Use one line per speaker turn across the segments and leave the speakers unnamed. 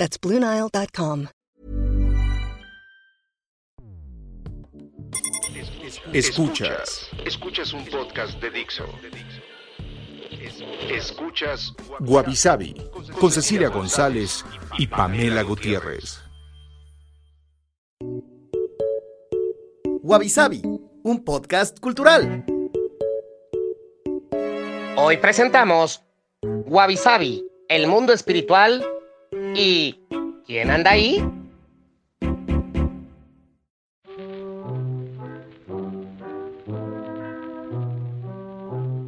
That's BlueNile.com.
Escuchas. Escuchas un podcast de Dixo. Escuchas Guavisabi con Cecilia González y Pamela Gutiérrez.
Wabi un podcast cultural.
Hoy presentamos Wabi el mundo espiritual y ¿quién anda ahí?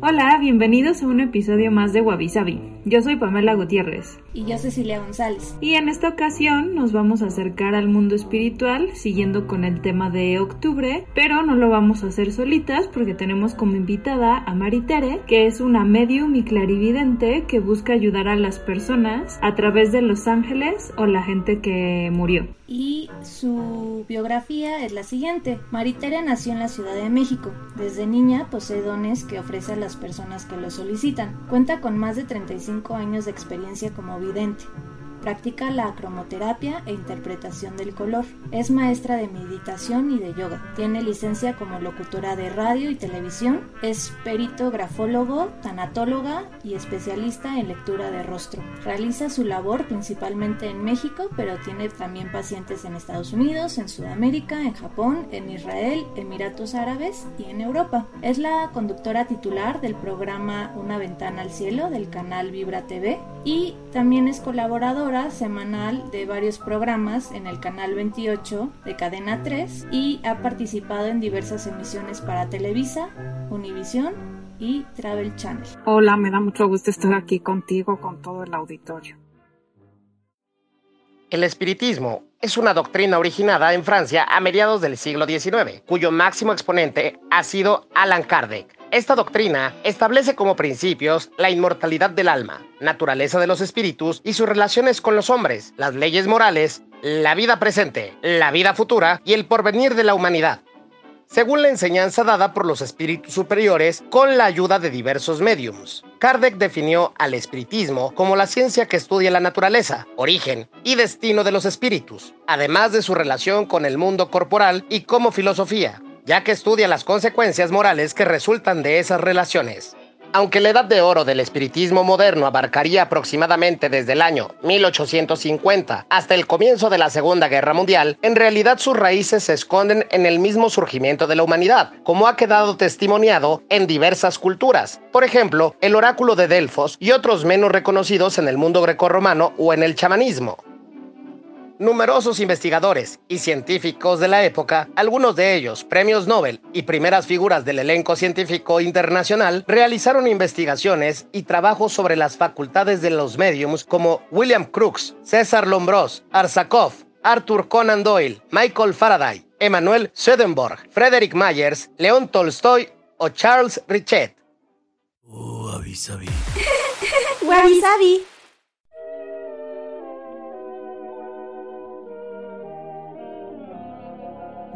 Hola, bienvenidos a un episodio más de Wabi Yo soy Pamela Gutiérrez.
Y yo Cecilia González.
Y en esta ocasión nos vamos a acercar al mundo espiritual, siguiendo con el tema de octubre, pero no lo vamos a hacer solitas porque tenemos como invitada a Maritere, que es una medium y clarividente que busca ayudar a las personas a través de los ángeles o la gente que murió
y su biografía es la siguiente. Maritere nació en la Ciudad de México. Desde niña posee dones que ofrece a las personas que lo solicitan. Cuenta con más de 35 años de experiencia como vidente. Practica la cromoterapia e interpretación del color. Es maestra de meditación y de yoga. Tiene licencia como locutora de radio y televisión. Es perito grafólogo, tanatóloga y especialista en lectura de rostro. Realiza su labor principalmente en México, pero tiene también pacientes en Estados Unidos, en Sudamérica, en Japón, en Israel, Emiratos Árabes y en Europa. Es la conductora titular del programa Una ventana al cielo del canal Vibra TV y también es colaboradora semanal de varios programas en el canal 28 de Cadena 3 y ha participado en diversas emisiones para Televisa, Univisión y Travel Channel.
Hola, me da mucho gusto estar aquí contigo, con todo el auditorio.
El espiritismo es una doctrina originada en Francia a mediados del siglo XIX, cuyo máximo exponente ha sido Alan Kardec esta doctrina establece como principios la inmortalidad del alma, naturaleza de los espíritus y sus relaciones con los hombres, las leyes morales, la vida presente, la vida futura y el porvenir de la humanidad. Según la enseñanza dada por los espíritus superiores con la ayuda de diversos mediums. Kardec definió al espiritismo como la ciencia que estudia la naturaleza, origen y destino de los espíritus, además de su relación con el mundo corporal y como filosofía, ya que estudia las consecuencias morales que resultan de esas relaciones. Aunque la edad de oro del espiritismo moderno abarcaría aproximadamente desde el año 1850 hasta el comienzo de la Segunda Guerra Mundial, en realidad sus raíces se esconden en el mismo surgimiento de la humanidad, como ha quedado testimoniado en diversas culturas, por ejemplo, el oráculo de Delfos y otros menos reconocidos en el mundo grecorromano o en el chamanismo. Numerosos investigadores y científicos de la época, algunos de ellos premios Nobel y primeras figuras del elenco científico internacional, realizaron investigaciones y trabajos sobre las facultades de los mediums como William Crookes, César Lombros, Arsakov, Arthur Conan Doyle, Michael Faraday, Emmanuel Swedenborg, Frederick Myers, León Tolstoy o Charles Richet.
Oh,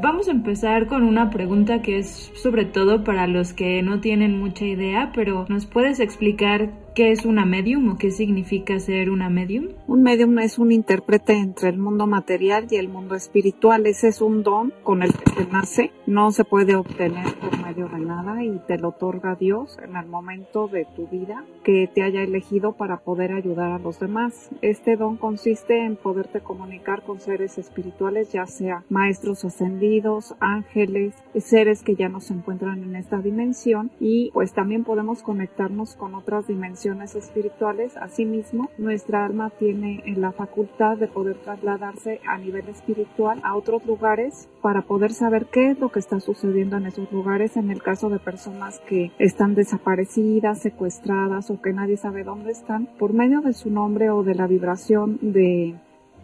Vamos a empezar con una pregunta que es sobre todo para los que no tienen mucha idea, pero ¿nos puedes explicar ¿Qué es una medium o qué significa ser una medium?
Un medium es un intérprete entre el mundo material y el mundo espiritual. Ese es un don con el que se nace. No se puede obtener por medio de nada y te lo otorga Dios en el momento de tu vida que te haya elegido para poder ayudar a los demás. Este don consiste en poderte comunicar con seres espirituales, ya sea maestros ascendidos, ángeles, seres que ya no se encuentran en esta dimensión y pues también podemos conectarnos con otras dimensiones espirituales. Asimismo, nuestra alma tiene la facultad de poder trasladarse a nivel espiritual a otros lugares para poder saber qué es lo que está sucediendo en esos lugares en el caso de personas que están desaparecidas, secuestradas o que nadie sabe dónde están. Por medio de su nombre o de la vibración de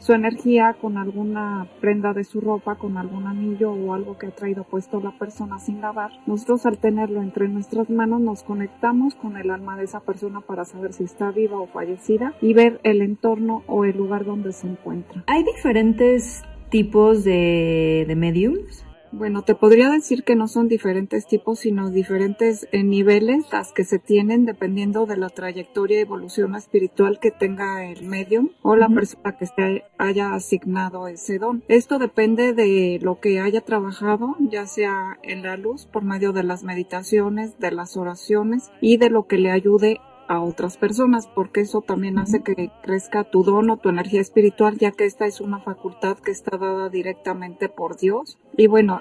su energía con alguna prenda de su ropa, con algún anillo o algo que ha traído puesto la persona sin lavar. Nosotros al tenerlo entre nuestras manos nos conectamos con el alma de esa persona para saber si está viva o fallecida y ver el entorno o el lugar donde se encuentra.
Hay diferentes tipos de, de mediums.
Bueno, te podría decir que no son diferentes tipos, sino diferentes eh, niveles las que se tienen dependiendo de la trayectoria y evolución espiritual que tenga el medium o la persona que se haya asignado ese don. Esto depende de lo que haya trabajado, ya sea en la luz por medio de las meditaciones, de las oraciones y de lo que le ayude a otras personas, porque eso también hace que crezca tu don o tu energía espiritual, ya que esta es una facultad que está dada directamente por Dios. Y bueno,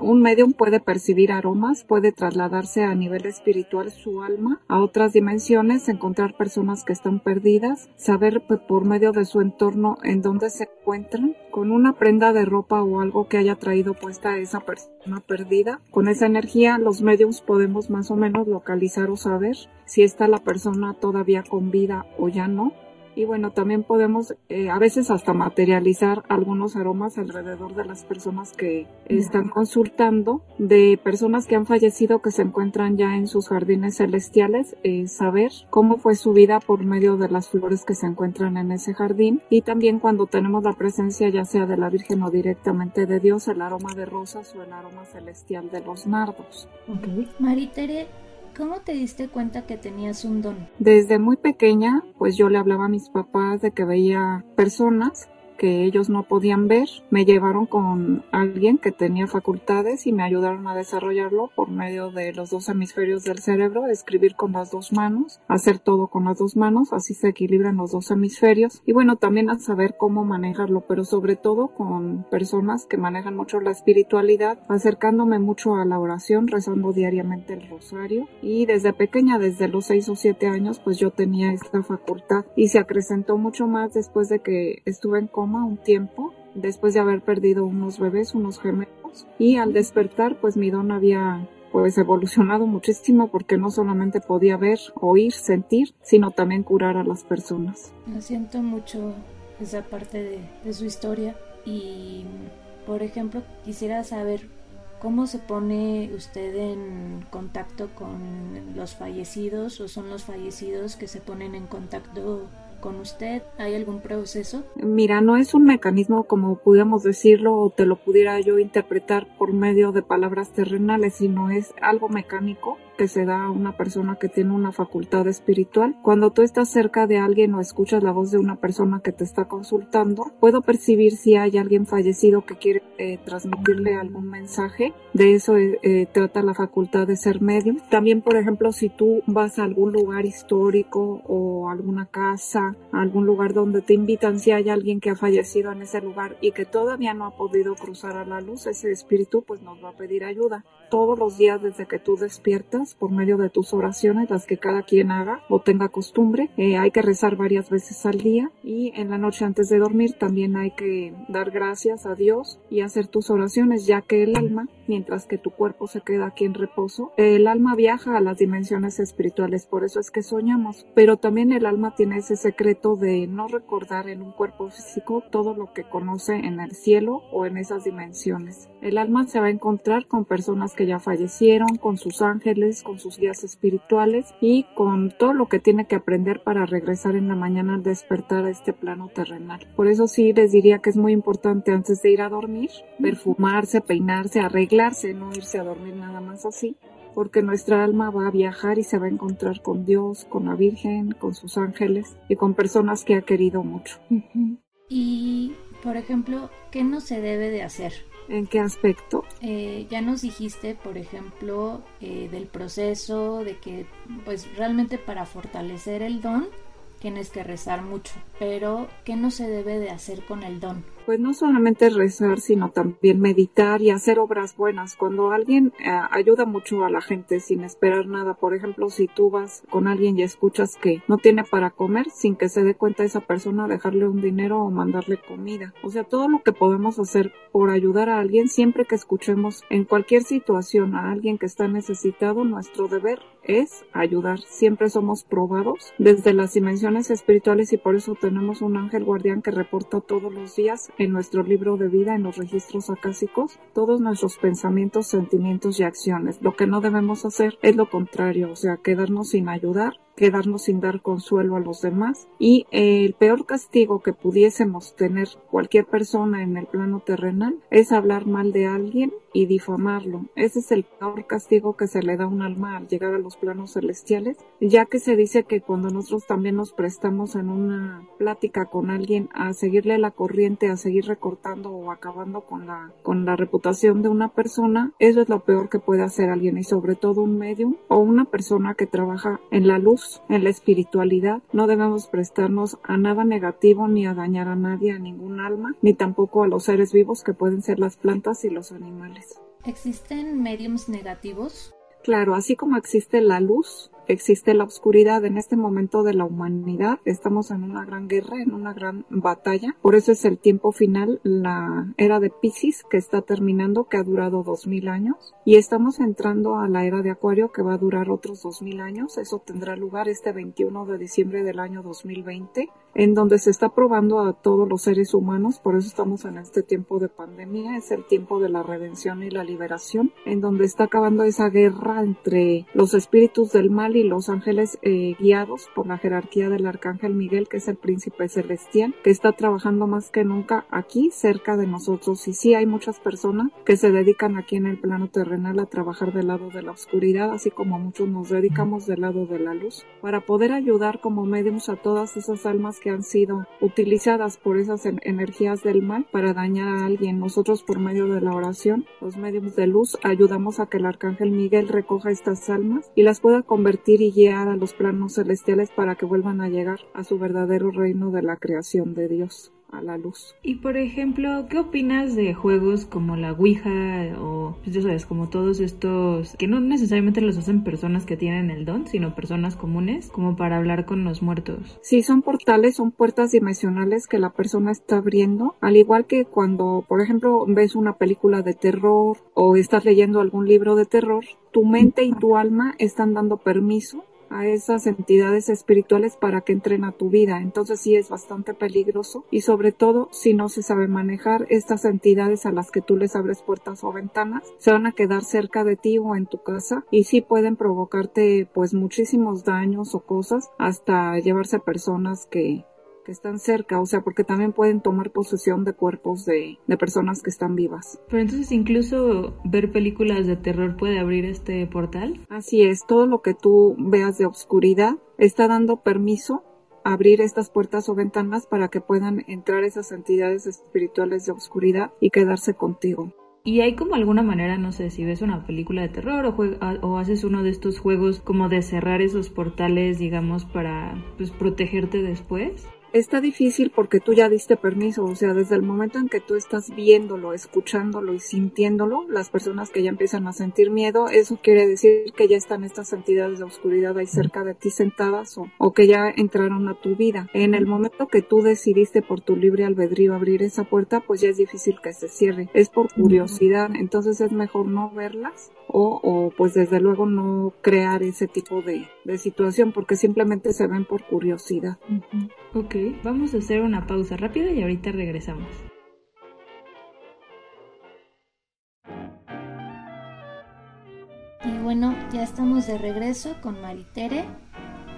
un medium puede percibir aromas, puede trasladarse a nivel espiritual su alma a otras dimensiones, encontrar personas que están perdidas, saber por medio de su entorno en dónde se encuentran, con una prenda de ropa o algo que haya traído puesta a esa persona perdida. Con esa energía, los mediums podemos más o menos localizar o saber si está la persona todavía con vida o ya no. Y bueno, también podemos eh, a veces hasta materializar algunos aromas alrededor de las personas que están consultando, de personas que han fallecido que se encuentran ya en sus jardines celestiales, eh, saber cómo fue su vida por medio de las flores que se encuentran en ese jardín. Y también cuando tenemos la presencia ya sea de la Virgen o directamente de Dios, el aroma de rosas o el aroma celestial de los nardos.
Okay. Maritere, ¿Cómo te diste cuenta que tenías un don?
Desde muy pequeña, pues yo le hablaba a mis papás de que veía personas que ellos no podían ver, me llevaron con alguien que tenía facultades y me ayudaron a desarrollarlo por medio de los dos hemisferios del cerebro, escribir con las dos manos, hacer todo con las dos manos, así se equilibran los dos hemisferios. Y bueno, también a saber cómo manejarlo, pero sobre todo con personas que manejan mucho la espiritualidad, acercándome mucho a la oración, rezando diariamente el rosario. Y desde pequeña, desde los seis o siete años, pues yo tenía esta facultad y se acrecentó mucho más después de que estuve en un tiempo después de haber perdido unos bebés, unos gemelos y al despertar pues mi don había pues evolucionado muchísimo porque no solamente podía ver, oír, sentir, sino también curar a las personas.
Me siento mucho esa parte de, de su historia y por ejemplo quisiera saber ¿Cómo se pone usted en contacto con los fallecidos o son los fallecidos que se ponen en contacto con usted? ¿Hay algún proceso?
Mira, no es un mecanismo como pudiéramos decirlo o te lo pudiera yo interpretar por medio de palabras terrenales, sino es algo mecánico que se da a una persona que tiene una facultad espiritual. Cuando tú estás cerca de alguien o escuchas la voz de una persona que te está consultando, puedo percibir si hay alguien fallecido que quiere eh, transmitirle algún mensaje. De eso eh, eh, trata la facultad de ser medium. También, por ejemplo, si tú vas a algún lugar histórico o alguna casa, algún lugar donde te invitan, si hay alguien que ha fallecido en ese lugar y que todavía no ha podido cruzar a la luz, ese espíritu pues nos va a pedir ayuda. Todos los días desde que tú despiertas, por medio de tus oraciones, las que cada quien haga o tenga costumbre. Eh, hay que rezar varias veces al día y en la noche antes de dormir también hay que dar gracias a Dios y hacer tus oraciones, ya que el alma, mientras que tu cuerpo se queda aquí en reposo, el alma viaja a las dimensiones espirituales, por eso es que soñamos, pero también el alma tiene ese secreto de no recordar en un cuerpo físico todo lo que conoce en el cielo o en esas dimensiones. El alma se va a encontrar con personas que ya fallecieron, con sus ángeles, con sus guías espirituales y con todo lo que tiene que aprender para regresar en la mañana al despertar a este plano terrenal. Por eso sí les diría que es muy importante antes de ir a dormir, perfumarse, peinarse, arreglarse, no irse a dormir nada más así, porque nuestra alma va a viajar y se va a encontrar con Dios, con la Virgen, con sus ángeles y con personas que ha querido mucho.
Y, por ejemplo, ¿qué no se debe de hacer?
¿En qué aspecto?
Eh, ya nos dijiste, por ejemplo, eh, del proceso, de que pues realmente para fortalecer el don tienes que rezar mucho, pero ¿qué no se debe de hacer con el don?
Pues no solamente rezar, sino también meditar y hacer obras buenas. Cuando alguien eh, ayuda mucho a la gente sin esperar nada, por ejemplo, si tú vas con alguien y escuchas que no tiene para comer, sin que se dé cuenta esa persona, dejarle un dinero o mandarle comida. O sea, todo lo que podemos hacer por ayudar a alguien, siempre que escuchemos en cualquier situación a alguien que está necesitado, nuestro deber es ayudar. Siempre somos probados desde las dimensiones espirituales y por eso tenemos un ángel guardián que reporta todos los días en nuestro libro de vida, en los registros acásicos, todos nuestros pensamientos, sentimientos y acciones. Lo que no debemos hacer es lo contrario, o sea, quedarnos sin ayudar quedarnos sin dar consuelo a los demás y el peor castigo que pudiésemos tener cualquier persona en el plano terrenal es hablar mal de alguien y difamarlo. Ese es el peor castigo que se le da a un alma al llegar a los planos celestiales, ya que se dice que cuando nosotros también nos prestamos en una plática con alguien a seguirle la corriente, a seguir recortando o acabando con la con la reputación de una persona, eso es lo peor que puede hacer alguien y sobre todo un medium o una persona que trabaja en la luz en la espiritualidad, no debemos prestarnos a nada negativo ni a dañar a nadie, a ningún alma, ni tampoco a los seres vivos que pueden ser las plantas y los animales.
¿Existen mediums negativos?
Claro, así como existe la luz, existe la oscuridad en este momento de la humanidad. Estamos en una gran guerra, en una gran batalla. Por eso es el tiempo final, la era de Pisces que está terminando, que ha durado dos mil años. Y estamos entrando a la era de Acuario que va a durar otros dos mil años. Eso tendrá lugar este 21 de diciembre del año 2020 en donde se está probando a todos los seres humanos, por eso estamos en este tiempo de pandemia, es el tiempo de la redención y la liberación, en donde está acabando esa guerra entre los espíritus del mal y los ángeles eh, guiados por la jerarquía del arcángel Miguel, que es el príncipe celestial, que está trabajando más que nunca aquí cerca de nosotros. Y sí hay muchas personas que se dedican aquí en el plano terrenal a trabajar del lado de la oscuridad, así como muchos nos dedicamos del lado de la luz, para poder ayudar como medios a todas esas almas que han sido utilizadas por esas energías del mal para dañar a alguien. Nosotros por medio de la oración, los medios de luz, ayudamos a que el arcángel Miguel recoja estas almas y las pueda convertir y guiar a los planos celestiales para que vuelvan a llegar a su verdadero reino de la creación de Dios a la luz.
Y por ejemplo, ¿qué opinas de juegos como la Ouija o, pues ya sabes, como todos estos que no necesariamente los hacen personas que tienen el don, sino personas comunes, como para hablar con los muertos?
Sí, son portales, son puertas dimensionales que la persona está abriendo, al igual que cuando, por ejemplo, ves una película de terror o estás leyendo algún libro de terror, tu mente y tu alma están dando permiso a esas entidades espirituales para que entren a tu vida. Entonces sí es bastante peligroso y sobre todo si no se sabe manejar estas entidades a las que tú les abres puertas o ventanas, se van a quedar cerca de ti o en tu casa y sí pueden provocarte pues muchísimos daños o cosas hasta llevarse personas que que están cerca, o sea, porque también pueden tomar posesión de cuerpos de, de, personas que están vivas.
Pero entonces incluso ver películas de terror puede abrir este portal.
Así es, todo lo que tú veas de obscuridad está dando permiso a abrir estas puertas o ventanas para que puedan entrar esas entidades espirituales de oscuridad y quedarse contigo.
¿Y hay como alguna manera, no sé, si ves una película de terror o, o, haces uno de estos juegos como de cerrar esos portales, digamos, para pues, protegerte después?
Está difícil porque tú ya diste permiso, o sea, desde el momento en que tú estás viéndolo, escuchándolo y sintiéndolo, las personas que ya empiezan a sentir miedo, eso quiere decir que ya están estas entidades de oscuridad ahí cerca de ti sentadas o, o que ya entraron a tu vida. En el momento que tú decidiste por tu libre albedrío abrir esa puerta, pues ya es difícil que se cierre. Es por curiosidad, entonces es mejor no verlas o, o pues desde luego no crear ese tipo de, de situación porque simplemente se ven por curiosidad.
Ok, vamos a hacer una pausa rápida y ahorita regresamos.
Y bueno, ya estamos de regreso con Maritere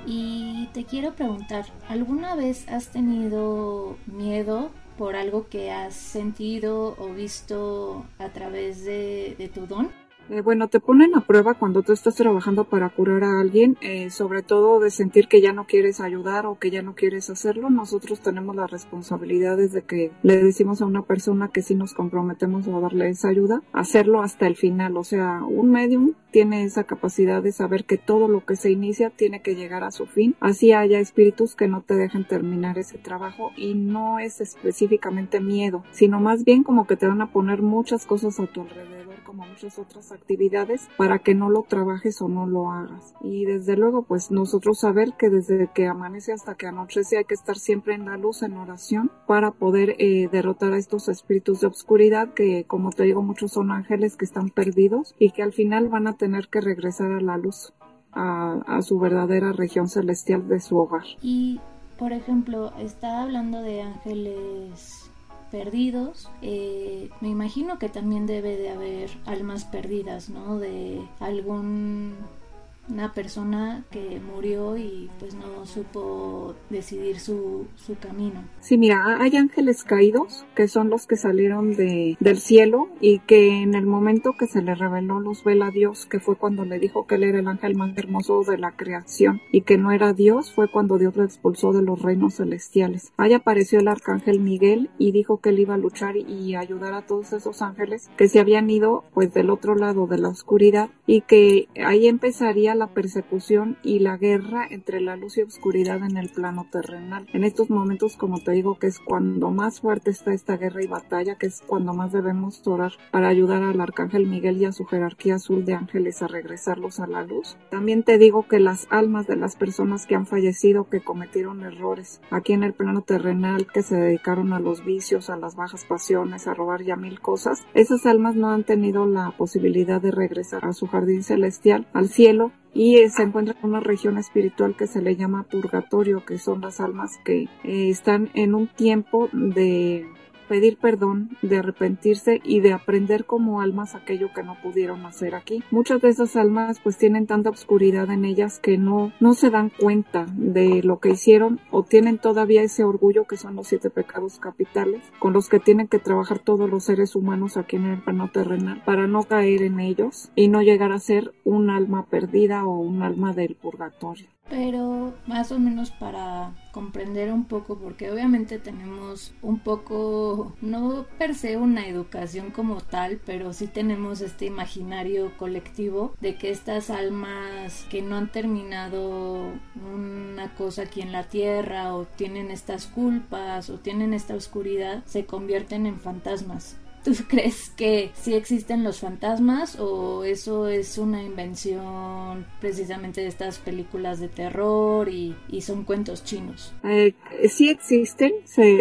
y te quiero preguntar, ¿alguna vez has tenido miedo por algo que has sentido o visto a través de, tu don?
Eh, bueno, te ponen a prueba cuando tú estás trabajando para curar a alguien, eh, sobre todo de sentir que ya no quieres ayudar o que ya no quieres hacerlo. Nosotros tenemos las responsabilidades de que le decimos a una persona que si nos comprometemos a darle esa ayuda, hacerlo hasta el final. O sea, un medium tiene esa capacidad de saber que todo lo que se inicia tiene que llegar a su fin. Así haya espíritus que no te dejen terminar ese trabajo y no es específicamente miedo, sino más bien como que te van a poner muchas cosas a tu alrededor como muchas otras actividades para que no lo trabajes o no lo hagas. Y desde luego, pues nosotros saber que desde que amanece hasta que anochece hay que estar siempre en la luz, en oración, para poder eh, derrotar a estos espíritus de obscuridad que, como te digo, muchos son ángeles que están perdidos y que al final van a tener que regresar a la luz, a, a su verdadera región celestial de su hogar.
Y, por ejemplo, está hablando de ángeles perdidos. Eh, me imagino que también debe de haber almas perdidas, ¿no? De algún una persona que murió y pues no supo decidir su, su camino.
Sí, mira, hay ángeles caídos que son los que salieron de, del cielo y que en el momento que se le reveló luz vela a Dios, que fue cuando le dijo que él era el ángel más hermoso de la creación y que no era Dios, fue cuando Dios lo expulsó de los reinos celestiales. Ahí apareció el arcángel Miguel y dijo que él iba a luchar y ayudar a todos esos ángeles que se habían ido pues del otro lado de la oscuridad y que ahí empezaría la persecución y la guerra entre la luz y oscuridad en el plano terrenal. En estos momentos, como te digo, que es cuando más fuerte está esta guerra y batalla, que es cuando más debemos orar para ayudar al arcángel Miguel y a su jerarquía azul de ángeles a regresarlos a la luz. También te digo que las almas de las personas que han fallecido, que cometieron errores aquí en el plano terrenal, que se dedicaron a los vicios, a las bajas pasiones, a robar ya mil cosas, esas almas no han tenido la posibilidad de regresar a su jardín celestial, al cielo, y se encuentra en una región espiritual que se le llama purgatorio, que son las almas que eh, están en un tiempo de pedir perdón, de arrepentirse y de aprender como almas aquello que no pudieron hacer aquí. Muchas de esas almas pues tienen tanta oscuridad en ellas que no, no se dan cuenta de lo que hicieron o tienen todavía ese orgullo que son los siete pecados capitales con los que tienen que trabajar todos los seres humanos aquí en el plano terrenal para no caer en ellos y no llegar a ser un alma perdida o un alma del purgatorio
pero más o menos para comprender un poco porque obviamente tenemos un poco no per se una educación como tal pero sí tenemos este imaginario colectivo de que estas almas que no han terminado una cosa aquí en la tierra o tienen estas culpas o tienen esta oscuridad se convierten en fantasmas ¿Tú crees que sí existen los fantasmas o eso es una invención precisamente de estas películas de terror y, son cuentos chinos?
Eh, sí existen,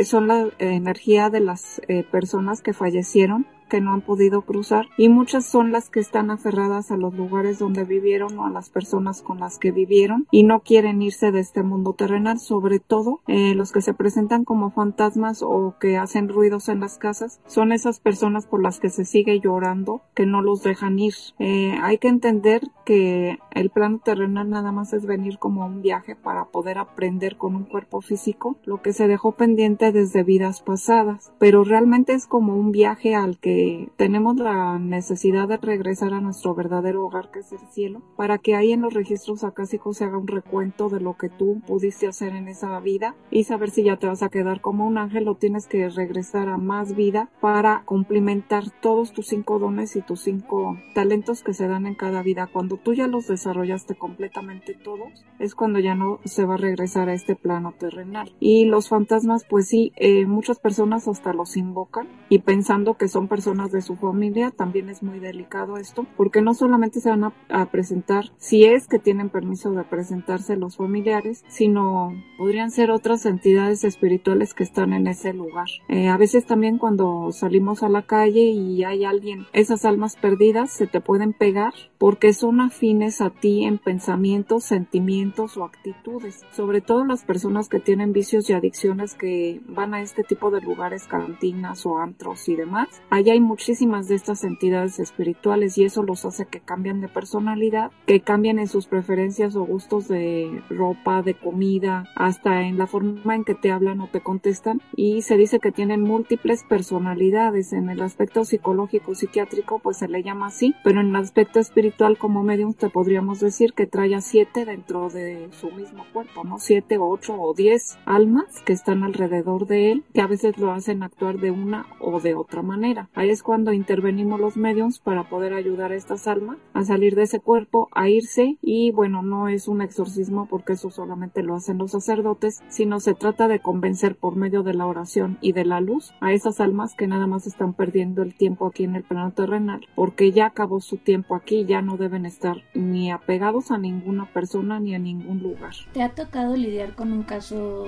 son la energía de las eh, personas que fallecieron que no han podido cruzar y muchas son las que están aferradas a los lugares donde vivieron o a las personas con las que vivieron y no quieren irse de este mundo terrenal, sobre todo eh, los que se presentan como fantasmas o que hacen ruidos en las casas, son esas personas por las que se sigue llorando, que no los dejan ir. Eh, hay que entender que el plano terrenal nada más es venir como un viaje para poder aprender con un cuerpo físico lo que se dejó pendiente desde vidas pasadas, pero realmente es como un viaje al que tenemos la necesidad de regresar a nuestro verdadero hogar que es el cielo, para que ahí en los registros acásicos se haga un recuento de lo que tú pudiste hacer en esa vida y saber si ya te vas a quedar como un ángel o tienes que regresar a más vida para complementar todos tus cinco dones y tus cinco talentos que se dan en cada vida. Cuando tú ya los desarrollaste completamente todos, es cuando ya no se va a regresar a este plano terrenal. Y los fantasmas, pues sí, eh, muchas personas hasta los invocan y pensando que son personas de su familia, también es muy delicado esto, porque no solamente se van a, presentar si es que tienen permiso de presentarse los familiares, sino podrían ser otras entidades espirituales que están en ese lugar. Eh, a veces también cuando salimos a la calle y hay alguien, esas almas perdidas se te pueden pegar porque son afines a ti en pensamientos, sentimientos o actitudes. Sobre todo las personas que tienen vicios y adicciones que van a este tipo de lugares, cantinas o antros y demás. Allá hay muchísimas de estas entidades espirituales y eso los hace que cambien de personalidad, que cambien en sus preferencias o gustos de ropa, de comida, hasta en la forma en que te hablan o te contestan y se dice que tienen múltiples personalidades. En el aspecto psicológico, psiquiátrico, pues se le llama así, pero en el aspecto espiritual como medium te podríamos decir que trae a siete dentro de su mismo cuerpo, ¿no? Siete, ocho o diez almas que están alrededor de él, que a veces lo hacen actuar de una o de otra manera. Ahí es cuando intervenimos los mediums para poder ayudar a estas almas a salir de ese cuerpo, a irse y bueno, no es un exorcismo porque eso solamente lo hacen los sacerdotes, sino se trata de convencer por medio de la oración y de la luz a esas almas que nada más están perdiendo el tiempo aquí en el plano terrenal porque ya acabó su tiempo aquí, ya no deben estar ni apegados a ninguna persona ni a ningún lugar.
¿Te ha tocado lidiar con un caso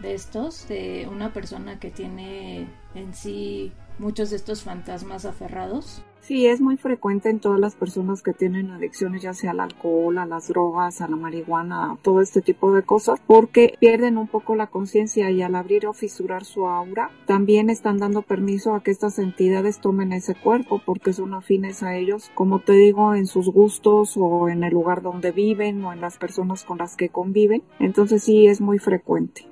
de estos, de una persona que tiene en sí muchos de estos fantasmas aferrados?
Sí, es muy frecuente en todas las personas que tienen adicciones, ya sea al alcohol, a las drogas, a la marihuana, a todo este tipo de cosas, porque pierden un poco la conciencia y al abrir o fisurar su aura, también están dando permiso a que estas entidades tomen ese cuerpo porque son afines a ellos, como te digo, en sus gustos o en el lugar donde viven o en las personas con las que conviven. Entonces sí, es muy frecuente.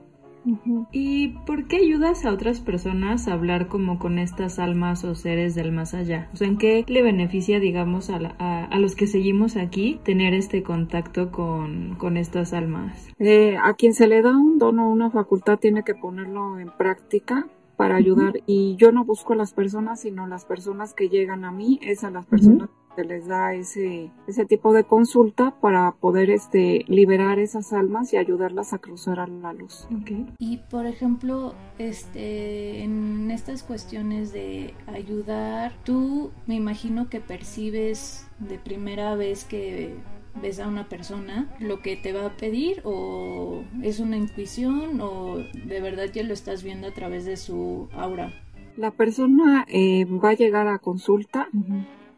¿Y por qué ayudas a otras personas a hablar como con estas almas o seres del más allá? O sea, ¿en qué le beneficia, digamos, a, a, los que seguimos aquí tener este contacto con, con estas almas?
Eh, a quien se le da un don o una facultad tiene que ponerlo en práctica para ayudar y yo no busco a las personas sino las personas que llegan a mí es a las personas se les da ese, ese tipo de consulta para poder este, liberar esas almas y ayudarlas a cruzar a la luz.
Y por ejemplo, este, en estas cuestiones de ayudar, tú me imagino que percibes de primera vez que ves a una persona lo que te va a pedir o es una intuición o de verdad ya lo estás viendo a través de su aura.
La persona eh, va a llegar a consulta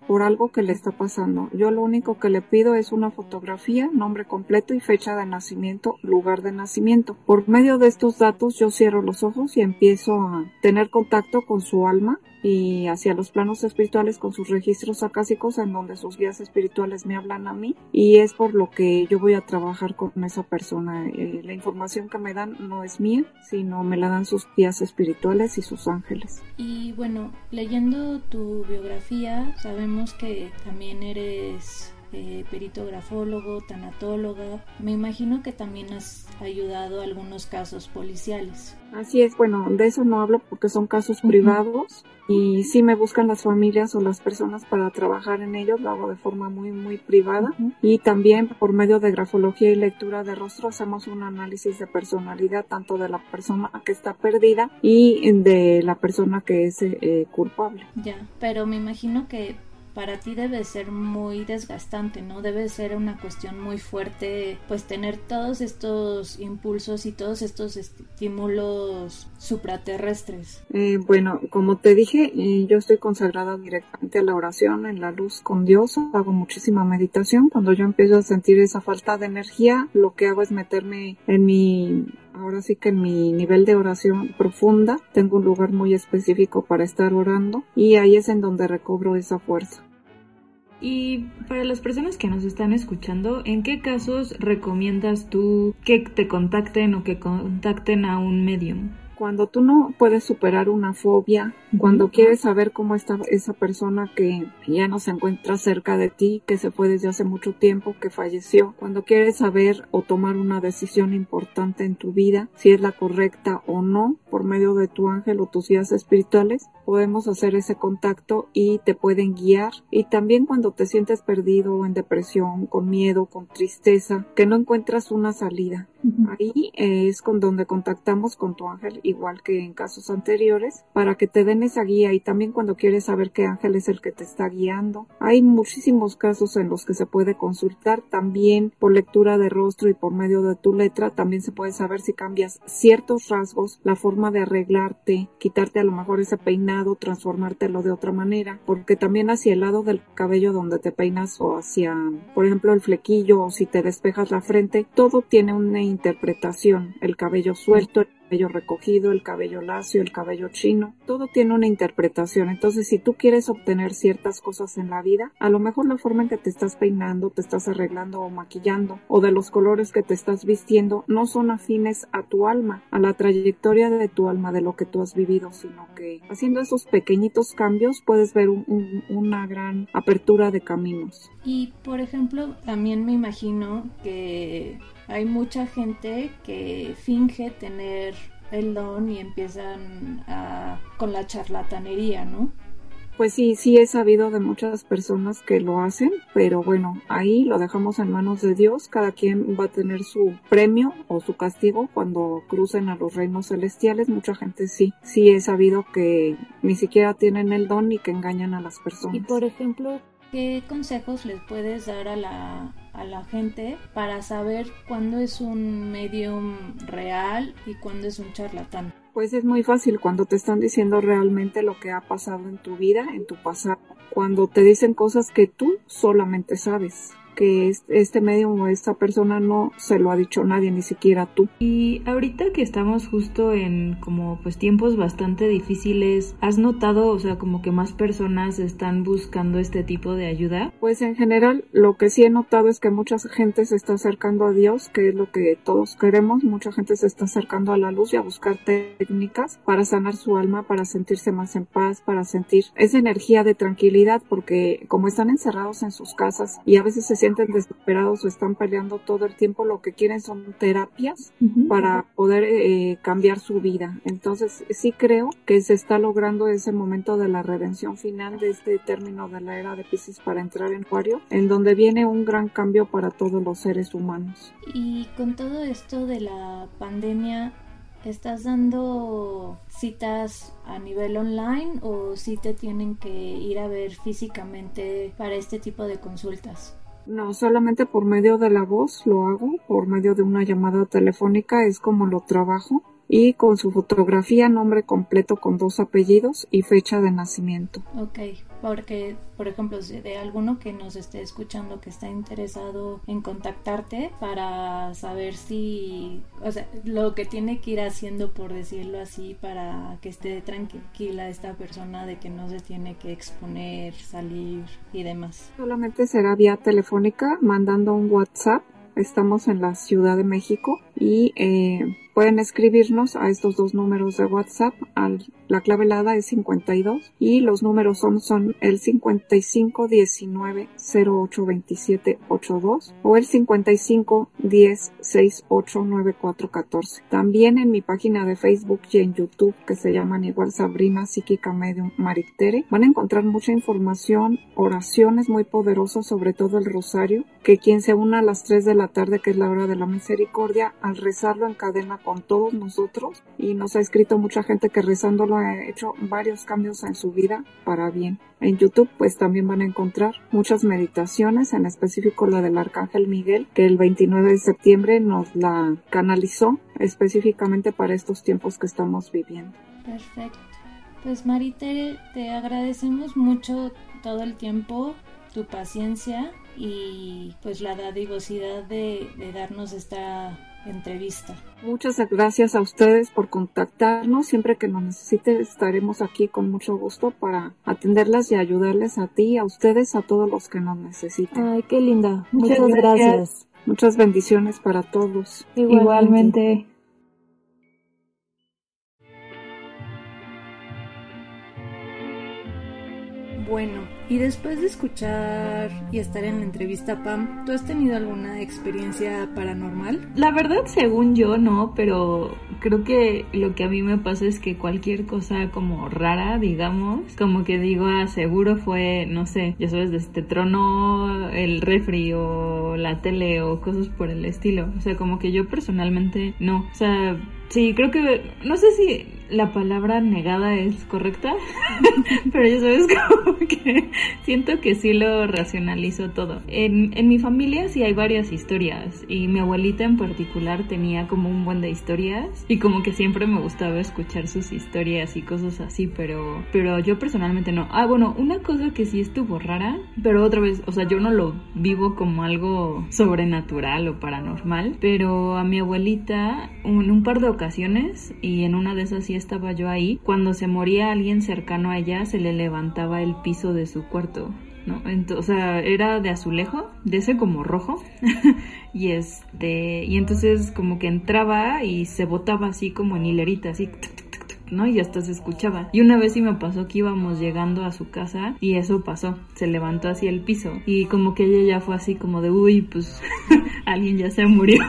por algo que le está pasando. Yo lo único que le pido es una fotografía, nombre completo y fecha de nacimiento, lugar de nacimiento. Por medio de estos datos yo cierro los ojos y empiezo a tener contacto con su alma y hacia los planos espirituales con sus registros acásicos en donde sus guías espirituales me hablan a mí y es por lo que yo voy a trabajar con esa persona. Eh, la información que me dan no es mía, sino me la dan sus guías espirituales y sus ángeles.
Y bueno, leyendo tu biografía sabemos que también eres eh, perito grafólogo, tanatóloga. Me imagino que también has ayudado a algunos casos policiales.
Así es, bueno, de eso no hablo porque son casos privados y si me buscan las familias o las personas para trabajar en ellos, lo hago de forma muy, muy privada y también por medio de grafología y lectura de rostro hacemos un análisis de personalidad tanto de la persona que está perdida y de la persona que es eh, culpable.
Ya, pero me imagino que para ti debe ser muy desgastante, ¿no? Debe ser una cuestión muy fuerte, pues tener todos estos impulsos y todos estos estímulos supraterrestres.
Eh, bueno, como te dije, eh, yo estoy consagrada directamente a la oración, en la luz con Dios, hago muchísima meditación. Cuando yo empiezo a sentir esa falta de energía, lo que hago es meterme en mi ahora sí que en mi nivel de oración profunda tengo un lugar muy específico para estar orando y ahí es en donde recobro esa fuerza.
Y para las personas que nos están escuchando, ¿en qué casos recomiendas tú que te contacten o que contacten a un medium?
Cuando tú no puedes superar una fobia, cuando quieres saber cómo está esa persona que ya no se encuentra cerca de ti, que se fue desde hace mucho tiempo, que falleció, cuando quieres saber o tomar una decisión importante en tu vida, si es la correcta o no, por medio de tu ángel o tus guías espirituales, podemos hacer ese contacto y te pueden guiar. Y también cuando te sientes perdido en depresión, con miedo, con tristeza, que no encuentras una salida. Ahí es con donde contactamos con tu ángel, igual que en casos anteriores, para que te den esa guía y también cuando quieres saber qué ángel es el que te está guiando. Hay muchísimos casos en los que se puede consultar también por lectura de rostro y por medio de tu letra. También se puede saber si cambias ciertos rasgos, la forma de arreglarte, quitarte a lo mejor ese peinado, transformártelo de otra manera, porque también hacia el lado del cabello donde te peinas o hacia, por ejemplo, el flequillo o si te despejas la frente, todo tiene una interpretación. El cabello suelto, cabello recogido, el cabello lacio, el cabello chino. Todo tiene una interpretación. Entonces, si tú quieres obtener ciertas cosas en la vida, a lo mejor la forma en que te estás peinando, te estás arreglando o maquillando, o de los colores que te estás vistiendo, no son afines a tu alma, a la trayectoria de tu alma, de lo que tú has vivido, sino que haciendo esos pequeñitos cambios puedes ver una gran apertura de caminos.
Y, por ejemplo, también me imagino que hay mucha gente que finge tener el don y empiezan a, con la charlatanería, ¿no?
Pues sí, sí he sabido de muchas personas que lo hacen, pero bueno, ahí lo dejamos en manos de Dios. Cada quien va a tener su premio o su castigo cuando crucen a los reinos celestiales. Mucha gente sí, sí he sabido que ni siquiera tienen el don y que engañan a las personas.
Y por ejemplo, ¿qué consejos les puedes dar a la, a la gente para saber cuándo es un medium real y cuándo es un charlatán?
Pues es muy fácil cuando te están diciendo realmente lo que ha pasado en tu vida, en tu pasado, cuando te dicen cosas que tú solamente sabes que este medio o esta persona no se lo ha dicho nadie, ni siquiera tú.
Y ahorita que estamos justo en como pues tiempos bastante difíciles, ¿has notado, o sea, como que más personas están buscando este tipo de ayuda?
Pues en general lo que sí he notado es que mucha gente se está acercando a Dios, que es lo que todos queremos, mucha gente se está acercando a la luz y a buscar técnicas para sanar su alma, para sentirse más en paz, para sentir esa energía de tranquilidad, porque como están encerrados en sus casas y a veces se sienten desesperados o están peleando todo el tiempo, lo que quieren son terapias para poder eh, cambiar su vida. Entonces, sí creo que se está logrando ese momento de la redención final de este término de la era de Pisces para entrar en Acuario, en donde viene un gran cambio para todos los seres humanos.
Y con todo esto de la pandemia, ¿Estás dando citas a nivel online o si te tienen que ir a ver físicamente para este tipo de consultas?
No, solamente por medio de la voz lo hago, por medio de una llamada telefónica es como lo trabajo y con su fotografía, nombre completo con dos apellidos y fecha de nacimiento.
Ok, porque, por ejemplo, de alguno que nos esté escuchando que está interesado en contactarte para saber si, o sea, lo que tiene que ir haciendo, por decirlo así, para que esté tranquila esta persona de que no se tiene que exponer, salir y demás.
Solamente será vía telefónica, mandando un WhatsApp. Estamos en la Ciudad de México y eh, Pueden escribirnos a estos dos números de WhatsApp. la clave helada es 52 y los números son, son el 55 19 08 27 82 o el 55 10 68 94 14. También en mi página de Facebook y en YouTube que se llaman igual Sabrina Psíquica Medium Marictere van a encontrar mucha información, oraciones muy poderosas, sobre todo el rosario, que quien se una a las 3 de la tarde, que es la hora de la misericordia, rezarlo en cadena con todos nosotros y nos ha escrito mucha gente que rezándolo ha hecho varios cambios en su vida para bien. En YouTube pues también van a encontrar muchas meditaciones, en específico la del Arcángel Miguel, que el 29 de septiembre nos la canalizó específicamente para estos tiempos que estamos viviendo.
Perfecto. Pues Marite, te agradecemos mucho todo el tiempo, tu paciencia y pues la dadivosidad de darnos esta entrevista.
Muchas gracias a ustedes por contactarnos. Siempre que nos necesiten estaremos aquí con mucho gusto para atenderlas y ayudarles a ti, a ustedes, a todos los que nos necesiten.
Ay, qué linda. Muchas, gracias.
Muchas bendiciones para todos.
Igualmente. Bueno, y después de escuchar y estar en la entrevista, Pam, ¿tú has tenido alguna experiencia paranormal? La verdad, según yo, no, pero creo que lo que a mí me pasa es que cualquier cosa como rara, digamos, como que digo, ah, seguro fue, no sé, ya sabes, este trono el refri o la tele o cosas por el estilo. O sea, como que yo personalmente no. O sea, sí, creo que, no sé si la palabra negada es correcta, pero ya sabes como que siento que sí lo racionalizo todo. En, en mi familia sí hay varias historias y mi abuelita en particular tenía como un buen de historias y como que siempre me gustaba escuchar sus historias y cosas así, pero, pero yo personalmente no. Ah, bueno, una cosa que sí estuvo rara, pero otra vez, o sea, yo no lo vivo como algo sobrenatural o paranormal, pero a mi abuelita en un par de ocasiones y en una de esas sí estaba yo ahí. Cuando se moría alguien cercano a ella, se le levantaba el piso de su cuarto. ¿no? Entonces, o sea, era de azulejo, de ese como rojo. y este, y entonces como que entraba y se botaba así como en hilerita, así ¿no? Y hasta se escuchaba. Y una vez sí me pasó que íbamos llegando a su casa y eso pasó. Se levantó hacia el piso. Y como que ella ya fue así como de, uy, pues alguien ya se murió.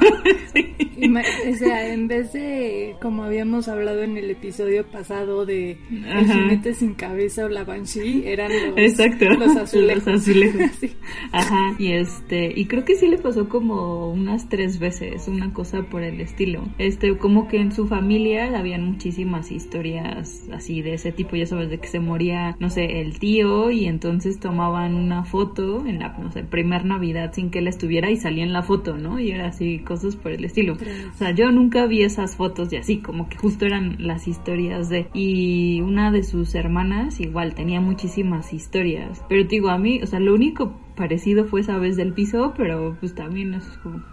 O sea, en vez de, como habíamos hablado en el episodio pasado de el jinete sin cabeza o la banshee, eran los,
Exacto.
los azulejos.
Los azulejos. Ajá, y este, y creo que sí le pasó como unas tres veces, una cosa por el estilo. Este, como que en su familia habían muchísimas historias así de ese tipo, ya sabes, de que se moría, no sé, el tío y entonces tomaban una foto en la, no sé, primer Navidad sin que él estuviera y salía en la foto, ¿no? Y era así, cosas por el estilo. O sea, yo nunca vi esas fotos y así, como que justo eran las historias de... Y una de sus hermanas igual tenía muchísimas historias. Pero te digo, a mí, o sea, lo único parecido fue esa vez del piso, pero pues también es como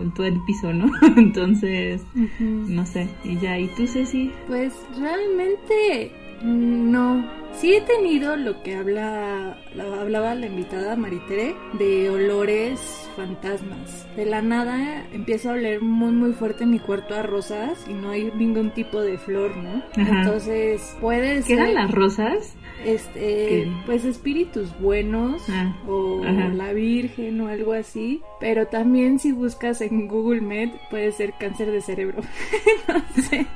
en todo el piso, ¿no? Entonces, no sé. Y ya, ¿y tú, Ceci?
Pues realmente no. Sí he tenido lo que habla, hablaba la invitada Maritere de olores fantasmas. De la nada empiezo a oler muy muy fuerte mi cuarto a rosas y no hay ningún tipo de flor, ¿no? Entonces puede
ser... ¿Qué eran las rosas?
este pues espíritus buenos ah, o la virgen o algo así pero también si buscas en Google Med puede ser cáncer de cerebro no sé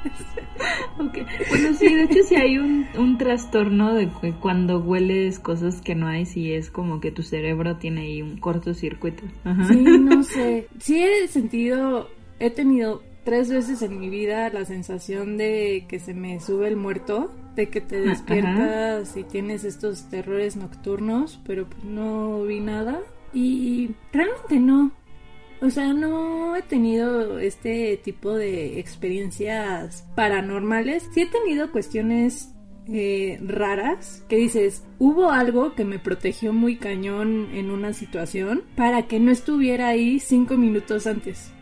bueno sí de hecho si hay un, un trastorno de que cuando hueles cosas que no hay si es como que tu cerebro tiene ahí un cortocircuito
sí no sé sí he sentido he tenido tres veces en mi vida la sensación de que se me sube el muerto de que te ah, despiertas y tienes estos terrores nocturnos, pero pues no vi nada. Y realmente no. O sea, no he tenido este tipo de experiencias paranormales. Sí he tenido cuestiones eh, raras que dices, hubo algo que me protegió muy cañón en una situación para que no estuviera ahí cinco minutos antes.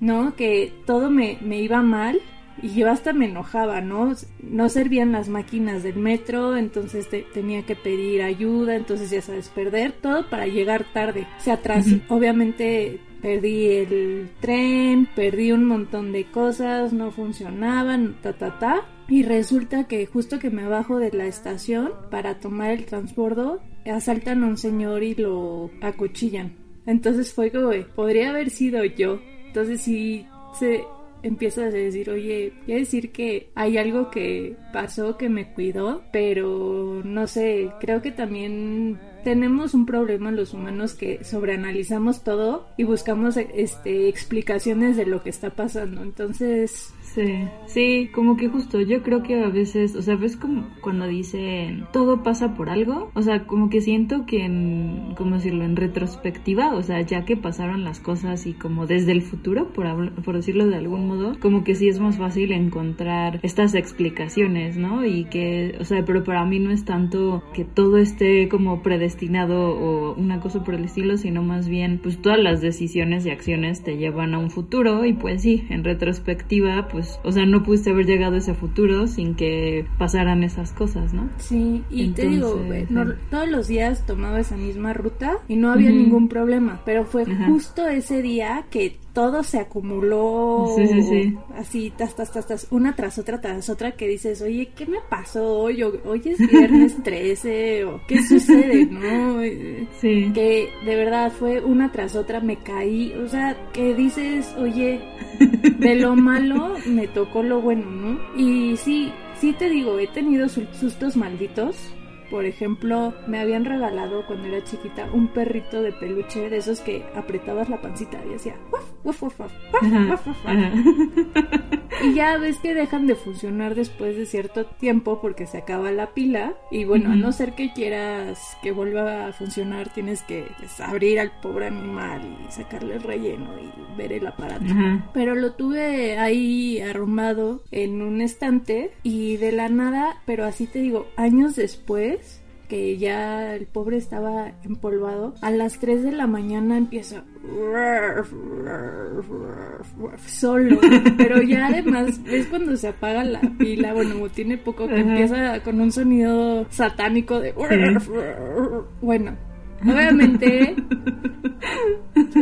¿No? Que todo me, me iba mal y yo hasta me enojaba, ¿no? No servían las máquinas del metro, entonces tenía que pedir ayuda, entonces ya sabes, perder todo para llegar tarde. Se atrasó, obviamente perdí el tren, perdí un montón de cosas, no funcionaban, ta ta ta. Y resulta que justo que me bajo de la estación para tomar el transbordo, asaltan a un señor y lo acuchillan. Entonces fue como, podría haber sido yo. Entonces sí se empiezas a decir, oye, quiere decir que hay algo que pasó que me cuidó, pero no sé, creo que también tenemos un problema los humanos que sobreanalizamos todo y buscamos este explicaciones de lo que está pasando. Entonces,
Sí, sí, como que justo, yo creo que a veces, o sea, ves como cuando dicen todo pasa por algo, o sea, como que siento que en, ¿cómo decirlo?, en retrospectiva, o sea, ya que pasaron las cosas y como desde el futuro, por, por decirlo de algún modo, como que sí es más fácil encontrar estas explicaciones, ¿no? Y que, o sea, pero para mí no es tanto que todo esté como predestinado o una cosa por el estilo, sino más bien, pues todas las decisiones y acciones te llevan a un futuro. Y pues sí, en retrospectiva, pues pues, o sea, no pudiste haber llegado a ese futuro sin que pasaran esas cosas, ¿no?
Sí, y te digo, todos los días tomaba esa misma ruta y no había ningún problema, pero fue justo ese día que todo se acumuló
sí, sí,
así, tas, tas, tas, tas, una tras otra, tras otra, que dices, oye, ¿qué me pasó hoy? hoy es viernes 13, o ¿qué sucede? ¿No?
Sí.
Que de verdad fue una tras otra, me caí, o sea, que dices, oye, de lo malo me tocó lo bueno, ¿no? Y sí, sí te digo, he tenido sustos malditos, por ejemplo, me habían regalado cuando era chiquita un perrito de peluche de esos que apretabas la pancita y hacía y ya ves que dejan de funcionar después de cierto tiempo porque se acaba la pila. Y bueno, a no ser que quieras que vuelva a funcionar tienes que pues, abrir al pobre animal y sacarle el relleno y ver el aparato. Pero lo tuve ahí arrumado en un estante y de la nada, pero así te digo, años después que ya el pobre estaba empolvado, a las 3 de la mañana empieza solo, pero ya además es cuando se apaga la pila, bueno, tiene poco que empieza con un sonido satánico de bueno, obviamente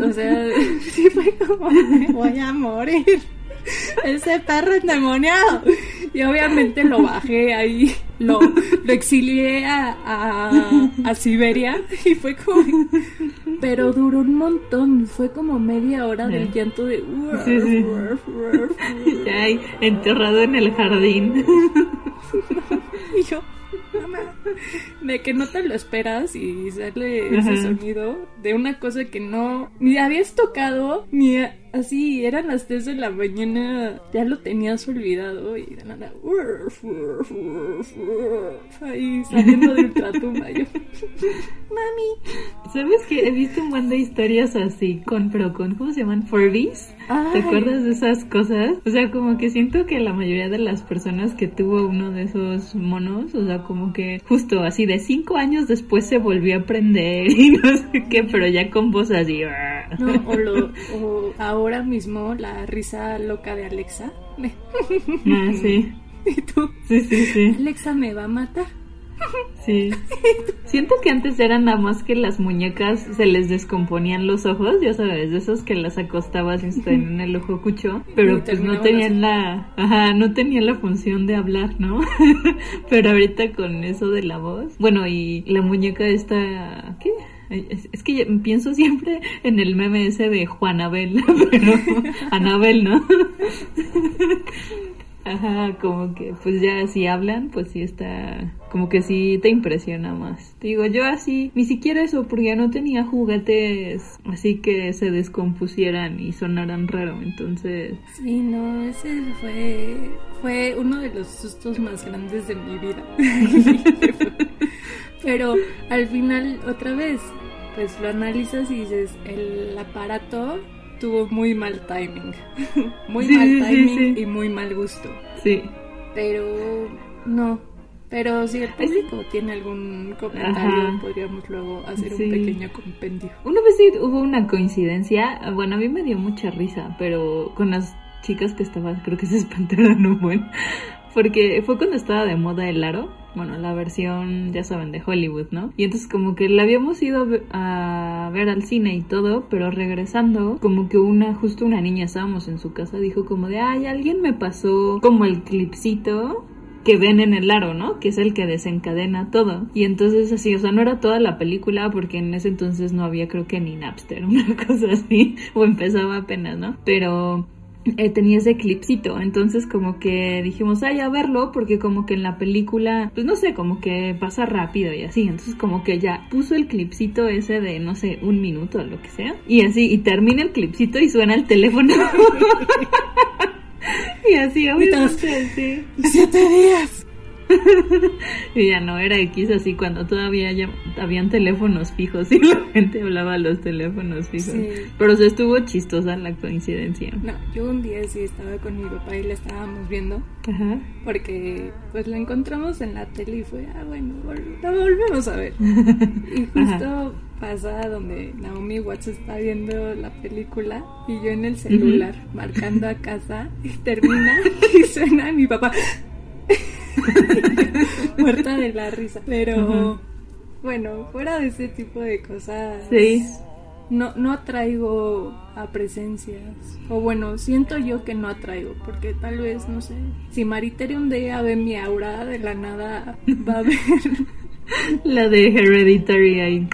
o sea, sí fue como me voy a morir. Ese perro endemoniado. Y obviamente lo bajé ahí, lo, lo exilié a, a, Siberia y fue como... Pero duró un montón, fue como media hora del llanto de... Sí, sí.
Ya ahí, enterrado en el jardín.
y yo, de que no te lo esperas y sale ese sonido de una cosa que no ni habías tocado ni así eran las 3 de la mañana ya lo tenías olvidado y de nada ahí saliendo de ultratumba yo mami.
Sabes que he visto un buen de historias así con pero con cómo se llaman Furbies. ¿te acuerdas de esas cosas? o sea como que siento que la mayoría de las personas que tuvo uno de esos monos o sea como que justo así de cinco años después se volvió a aprender y no sé qué pero ya con voz así
no o lo o ahora mismo la risa loca de Alexa.
Ah, sí.
¿Y tú?
Sí, sí, sí.
Alexa me va a matar.
Sí. Siento que antes eran nada más que las muñecas se les descomponían los ojos, ya sabes, de esos que las acostabas y en el ojo cucho, pero pues no tenían la, ajá, no tenían la función de hablar, ¿no? pero ahorita con eso de la voz, bueno, y la muñeca esta, ¿qué? Es, que pienso siempre en el meme ese de Juanabel, pero Anabel, ¿no? Ajá, como que pues ya si hablan, pues sí está, como que sí te impresiona más. digo, yo así, ni siquiera eso, porque ya no tenía juguetes así que se descompusieran y sonaran raro, entonces...
Sí, no, ese fue, fue uno de los sustos más grandes de mi vida. Pero al final, otra vez, pues lo analizas y dices, el aparato tuvo muy mal timing. muy mal timing y muy mal gusto.
Sí.
Pero no. Pero si el público tiene algún comentario, podríamos luego hacer un pequeño compendio.
Una vez sí hubo una coincidencia, bueno, a mí me dio mucha risa, pero con las chicas que estaban, creo que se espantaron un buen. Porque fue cuando estaba de moda el aro bueno, la versión, ya saben, de Hollywood, ¿no? Y entonces como que la habíamos ido a ver al cine y todo, pero regresando, como que una, justo una niña, estábamos en su casa, dijo como de, ay, alguien me pasó como el clipcito que ven en el aro, ¿no? Que es el que desencadena todo. Y entonces así, o sea, no era toda la película porque en ese entonces no había creo que ni Napster, una cosa así, o empezaba apenas, ¿no? Pero eh, tenía ese clipcito, entonces como que dijimos, ay, a verlo, porque como que en la película, pues no sé, como que pasa rápido y así, entonces como que ya puso el clipcito ese de, no sé, un minuto o lo que sea, y así, y termina el clipcito y suena el teléfono. y así, obviamente,
así. Siete días.
y ya no era X así cuando todavía ya habían teléfonos fijos y la gente hablaba a los teléfonos fijos. Pero se estuvo chistosa la coincidencia.
No, yo un día sí estaba con mi papá y la estábamos viendo. Ajá. Porque pues la encontramos en la tele y fue, ah, bueno, la volvemos a ver. y justo pasa donde Naomi Watts está viendo la película y yo en el celular marcando a casa y termina y suena mi papá. Muerta de la risa. Pero bueno, fuera de ese tipo de cosas.
Sí.
No, no atraigo a presencias. O bueno, siento yo que no atraigo. Porque tal vez, no sé. Si Maritere un día ve mi aura de la nada, va a ver.
la de Hereditary ahí.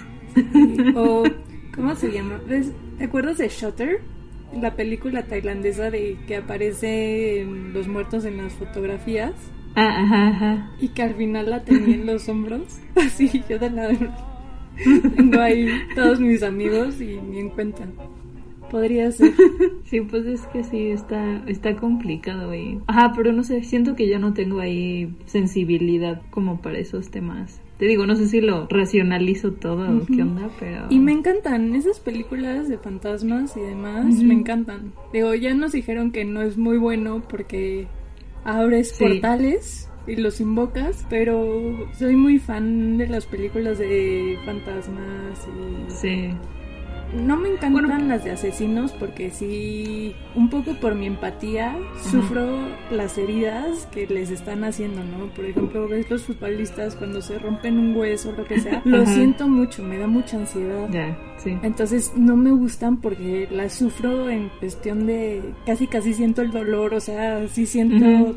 O. ¿Cómo se llama? ¿Te acuerdas de Shutter? La película tailandesa de que aparece los muertos en las fotografías.
Ah, ajá, ajá.
Y que al final la tenía en los hombros. Así, yo de lado. Tengo ahí todos mis amigos y ni en cuenta. Podría ser.
Sí, pues es que sí, está, está complicado ahí. Ajá, pero no sé, siento que yo no tengo ahí sensibilidad como para esos temas. Te digo, no sé si lo racionalizo todo o qué onda, pero...
Y me encantan esas películas de fantasmas y demás, me encantan. Digo, ya nos dijeron que no es muy bueno porque abres portales, y los invocas, pero soy muy fan de las películas de fantasmas y...
Sí.
No me encantan las de asesinos porque sí, un poco por mi empatía, sufro las heridas que les están haciendo, ¿no? Por ejemplo, ves los futbolistas cuando se rompen un hueso o lo que sea, lo siento mucho, me da mucha ansiedad.
Ya, sí.
Entonces no me gustan porque las sufro en cuestión de casi casi siento el dolor, o sea, sí siento,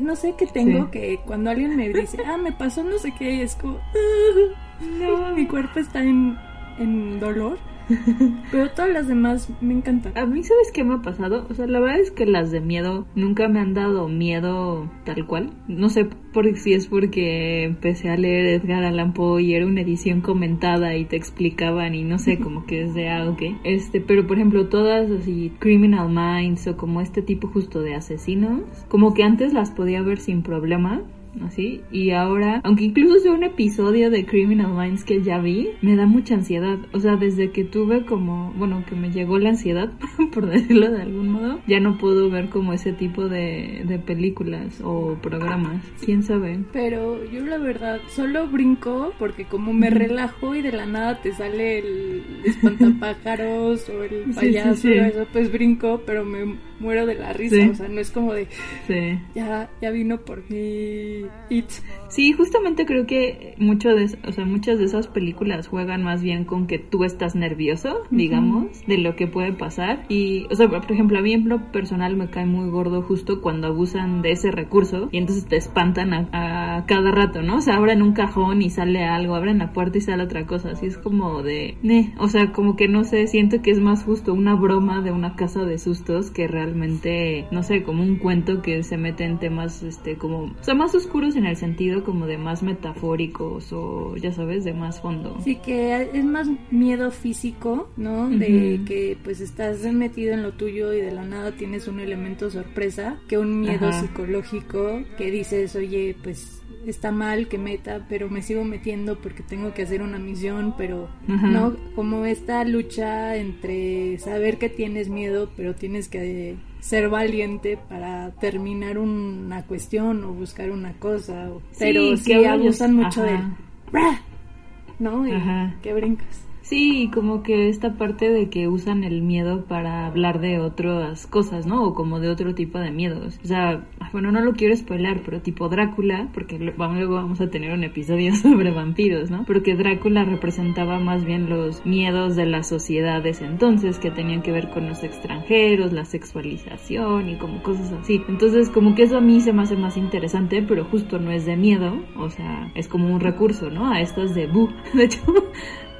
no sé qué tengo,
Sí.
que cuando alguien me dice, ah, me pasó no sé qué, es como, no, mi cuerpo está en, en dolor. Pero todas las demás me encantan.
A mí, ¿sabes qué me ha pasado? O sea, la verdad es que las de miedo nunca me han dado miedo tal cual. No sé por si es porque empecé a leer Edgar Allan Poe y era una edición comentada y te explicaban y no sé, como que es de ah, ok. Este, pero por ejemplo, todas así, Criminal Minds o como este tipo justo de asesinos, como que antes las podía ver sin problema. Así, y ahora, aunque incluso sea un episodio de Criminal Minds que ya vi, me da mucha ansiedad. O sea, desde que tuve como, bueno, que me llegó la ansiedad, por decirlo de algún modo, ya no puedo ver como ese tipo de, de películas o programas. ¿Quién sabe?
Pero yo la verdad solo brinco porque como me relajo y de la nada te sale el espantapájaros o el
Sí, sí,
payaso
sí.
o eso, pues brinco, pero me muero de la risa.
Sí.
O sea, no es como de
Sí.
ya, ya vino por mí. It.
Sí, justamente creo que mucho de, o sea, muchas de esas películas juegan más bien con que tú estás nervioso, digamos, de lo que puede pasar. Y, o sea, por ejemplo, a mí en lo personal me cae muy gordo justo cuando abusan de ese recurso y entonces te espantan a, a cada rato, ¿no? O sea, abren un cajón y sale algo, abren la puerta y sale otra cosa. Así es como de, "Neh". o sea, como que no sé, siento que es más justo una broma de una casa de sustos que realmente, no sé, como un cuento que se mete en temas, este, como, o sea, más oscuros en el sentido como de más metafóricos o, ya sabes, de más fondo.
Sí, que es más miedo físico, ¿no? De que pues estás metido en lo tuyo y de la nada tienes un elemento sorpresa, que un miedo
Ajá.
psicológico que dices, oye, pues está mal que meta, pero me sigo metiendo porque tengo que hacer una misión, pero no, como esta lucha entre saber que tienes miedo, pero tienes que ser valiente para terminar una cuestión o buscar una cosa, o-
Sí,
pero sí abusan mucho
ajá.
del ¡Bra! ¿no? Y
Ajá.
que brincas.
Sí, como que esta parte de que usan el miedo para hablar de otras cosas, ¿no? O como de otro tipo de miedos. O sea, bueno, no lo quiero spoiler, pero tipo Drácula, porque luego vamos a tener un episodio sobre vampiros, ¿no? Porque Drácula representaba más bien los miedos de las sociedades entonces, que tenían que ver con los extranjeros, la sexualización y como cosas así. Entonces, como que eso a mí se me hace más interesante, pero justo no es de miedo, o sea, es como un recurso, ¿no? A estos de bu. De hecho,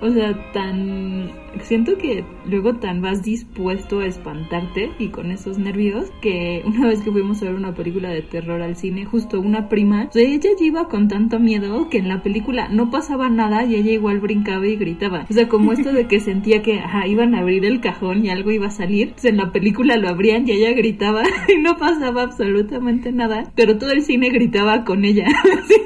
o sea, tan... Siento que luego tan vas dispuesto a espantarte y con esos nervios que una vez que fuimos a ver una película de terror al cine, justo una prima, o sea, ella iba con tanto miedo que en la película no pasaba nada y ella igual brincaba y gritaba. O sea, como esto de que sentía que iban a abrir el cajón y algo iba a salir, pues en la película lo abrían y ella gritaba y no pasaba absolutamente nada, pero todo el cine gritaba con ella. Sí.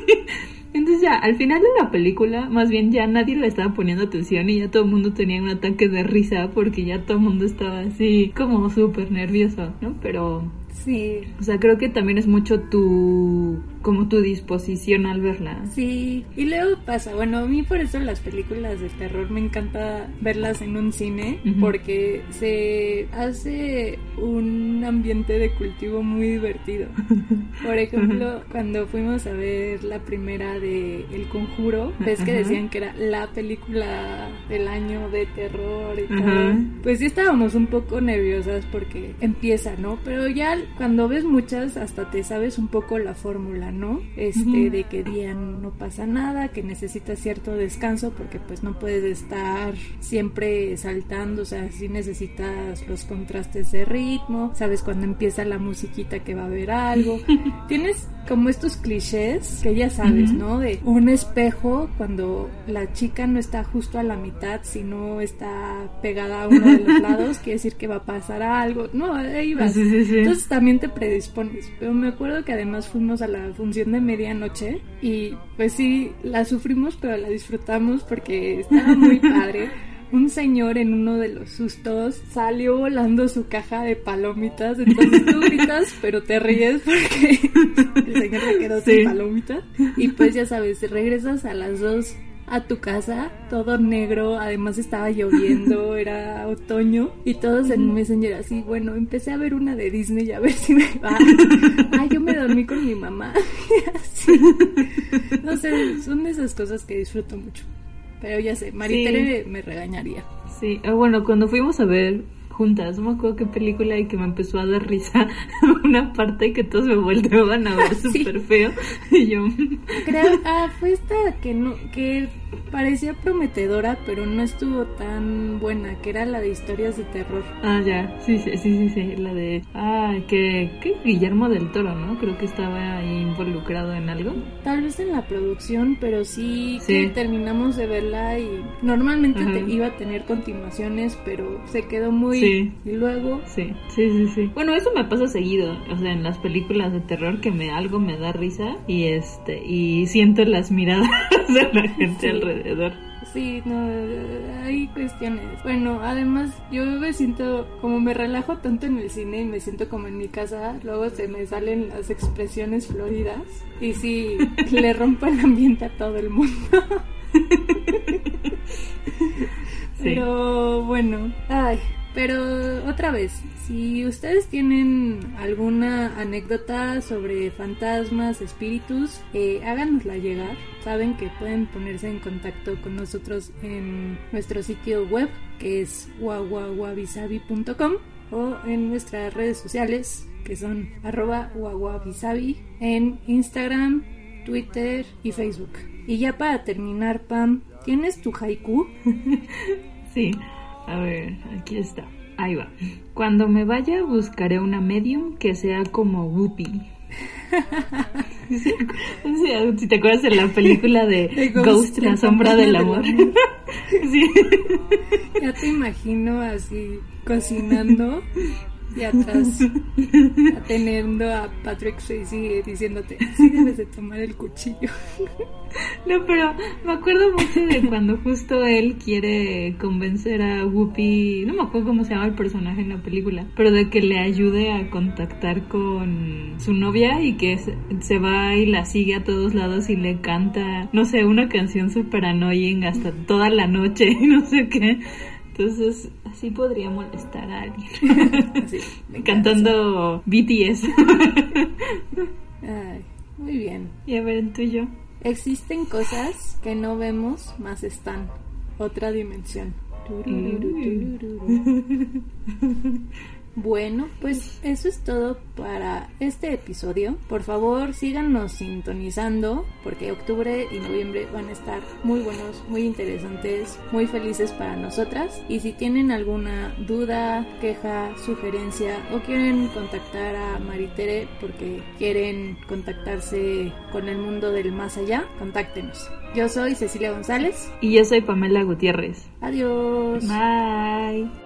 Entonces ya, al final de la película, más bien ya nadie le estaba poniendo atención y ya todo el mundo tenía un ataque de risa porque ya todo el mundo estaba así como súper nervioso, ¿no? Pero,
Sí,
o sea, creo que también es mucho tu, como tu disposición al verla.
sí. Y luego pasa, bueno, a mí por eso las películas de terror me encanta verlas en un cine porque se hace un ambiente de cultivo muy divertido. Por ejemplo, cuando fuimos a ver la primera de El Conjuro, ves que decían que era la película del año de terror y todo. Pues sí estábamos un poco nerviosas porque empieza, ¿no? Pero ya cuando ves muchas hasta te sabes un poco la fórmula, ¿no? Este
Ujú.
de que día no pasa nada, que necesitas cierto descanso porque pues no puedes estar siempre saltando, o sea, sí necesitas los contrastes de ritmo, sabes cuando empieza la musiquita que va a haber algo. Tienes como estos clichés que ya sabes,
Ujú.
¿no? De un espejo cuando la chica no está justo a la mitad, sino está pegada a uno de los lados, quiere decir que va a pasar algo. No, ahí vas.
Sí, sí, sí.
Entonces también te predispones. Pero me acuerdo que además fuimos a la función de medianoche y pues sí, la sufrimos, pero la disfrutamos porque estaba muy padre. un señor en uno de los sustos salió volando su caja de palomitas. Entonces tú gritas, pero te ríes porque el señor se quedó sin palomitas. Y pues ya sabes, regresas a las dos a tu casa, todo negro, además estaba lloviendo, era otoño, y todos en Messenger así, bueno, empecé a ver una de Disney a ver si me va. Ay, yo me dormí con mi mamá. así. No sé, son de esas cosas que disfruto mucho. Pero ya sé, Maritere me regañaría.
Sí, ah, bueno, cuando fuimos a ver juntas. No me acuerdo qué película y que me empezó a dar risa una parte que todos me volteaban a ver súper feo. Y yo...
Creo, ah, fue esta que no, que parecía prometedora, pero no estuvo tan buena, que era la de historias de terror.
Ah, ya, sí, sí, sí, sí, la de, ah, que, que Guillermo del Toro, ¿no? Creo que estaba ahí involucrado en algo.
Tal vez en la producción, pero sí, que terminamos de verla y normalmente iba a tener continuaciones, pero se quedó muy... Sí. Y luego...
Sí, sí, sí, sí. Bueno, eso me pasa seguido, o sea, en las películas de terror que me algo me da risa y este, y siento las miradas de la gente alrededor
Sí, no, hay cuestiones. Bueno, además yo me siento, como me relajo tanto en el cine y me siento como en mi casa, luego se me salen las expresiones floridas y sí, le rompo el ambiente a todo el mundo. Pero bueno, ay, pero otra vez, si ustedes tienen alguna anécdota sobre fantasmas, espíritus, eh, háganosla llegar. Saben que pueden ponerse en contacto con nosotros en nuestro sitio web que es wawawabisabi.com o en nuestras redes sociales que son arroba en Instagram, Twitter y Facebook. Y ya para terminar, Pam, ¿tienes tu haiku?
sí. A ver, aquí está. Ahí va. Cuando me vaya buscaré una medium que sea como Whoopi. si te acuerdas de la película de, Ghost, la sombra del amor.
Ya te imagino así cocinando y atrás teniendo a Patrick Swayze diciéndote, sí debes de tomar el cuchillo.
No, pero me acuerdo mucho de cuando justo él quiere convencer a Whoopi, no me acuerdo cómo se llama el personaje en la película, pero de que le ayude a contactar con su novia y que se, va y la sigue a todos lados y le canta, no sé, una canción super annoying hasta toda la noche y no sé qué. Entonces, así podría molestar a alguien. Cantando BTS.
Ay, muy bien.
Y a ver, el tuyo.
Existen cosas que no vemos, más están. Otra dimensión. Bueno, pues eso es todo para este episodio. Por favor, síganos sintonizando porque octubre y noviembre van a estar muy buenos, muy interesantes, muy felices para nosotras. Y si tienen alguna duda, queja, sugerencia o quieren contactar a Maritere porque quieren contactarse con el mundo del más allá, contáctenos. Yo soy Cecilia González.
Y yo soy Pamela Gutiérrez.
Adiós.
Bye.